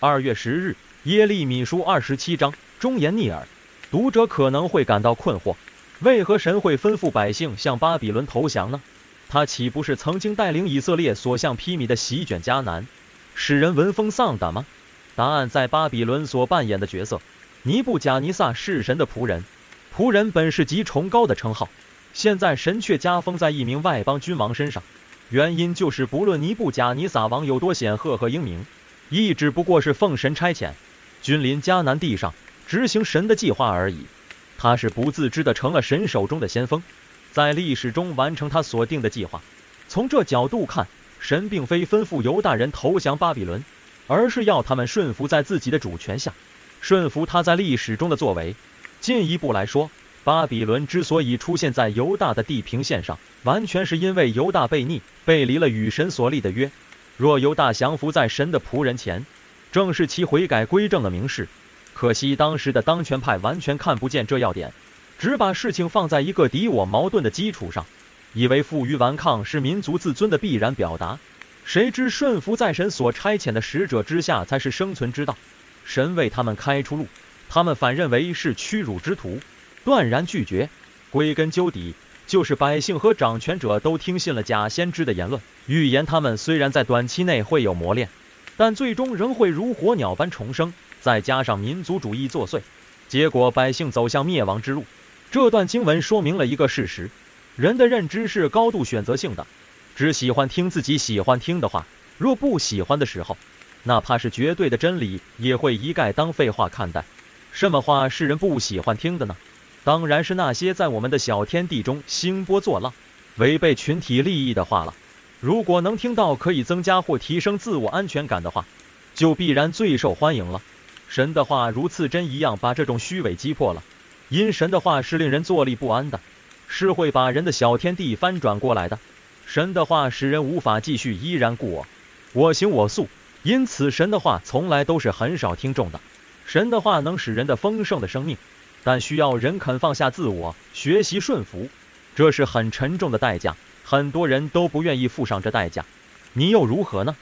二月十日，耶利米书二十七章，忠言逆耳。读者可能会感到困惑，为何神会吩咐百姓向巴比伦投降呢？他岂不是曾经带领以色列所向披靡的席卷迦南，使人闻风丧胆吗？答案在巴比伦所扮演的角色。尼布甲尼撒是神的仆人，仆人本是极崇高的称号，现在神却加封在一名外邦君王身上，原因就是不论尼布甲尼撒王有多显赫和英明，亦只不过是奉神差遣，君临迦南地上，执行神的计划而已。他是不自知的成了神手中的先锋。在历史中完成他所定的计划。从这角度看，神并非吩咐犹大人投降巴比伦，而是要他们顺服在自己的主权下，顺服他在历史中的作为。进一步来说，巴比伦之所以出现在犹大的地平线上，完全是因为犹大悖逆，背离了与神所立的约。若犹大降服在神的仆人前，正是其悔改归正的明示。可惜当时的当权派完全看不见这要点。只把事情放在一个敌我矛盾的基础上，以为负隅顽抗是民族自尊的必然表达。谁知顺服在神所差遣的使者之下才是生存之道。神为他们开出路，他们反认为是屈辱之徒，断然拒绝。归根究底，就是百姓和掌权者都听信了假先知的言论，预言他们虽然在短期内会有磨练，但最终仍会如火鸟般重生。再加上民族主义作祟，结果百姓走向灭亡之路。这段经文说明了一个事实：人的认知是高度选择性的，只喜欢听自己喜欢听的话。若不喜欢的时候，哪怕是绝对的真理，也会一概当废话看待。什么话是人不喜欢听的呢？当然是那些在我们的小天地中兴波作浪、违背群体利益的话了。如果能听到可以增加或提升自我安全感的话，就必然最受欢迎了。神的话如刺针一样，把这种虚伪击破了。因神的话是令人坐立不安的，是会把人的小天地翻转过来的。神的话使人无法继续依然故我，我行我素。因此，神的话从来都是很少听众的。神的话能使人的丰盛的生命，但需要人肯放下自我，学习顺服。这是很沉重的代价，很多人都不愿意付上这代价。你又如何呢？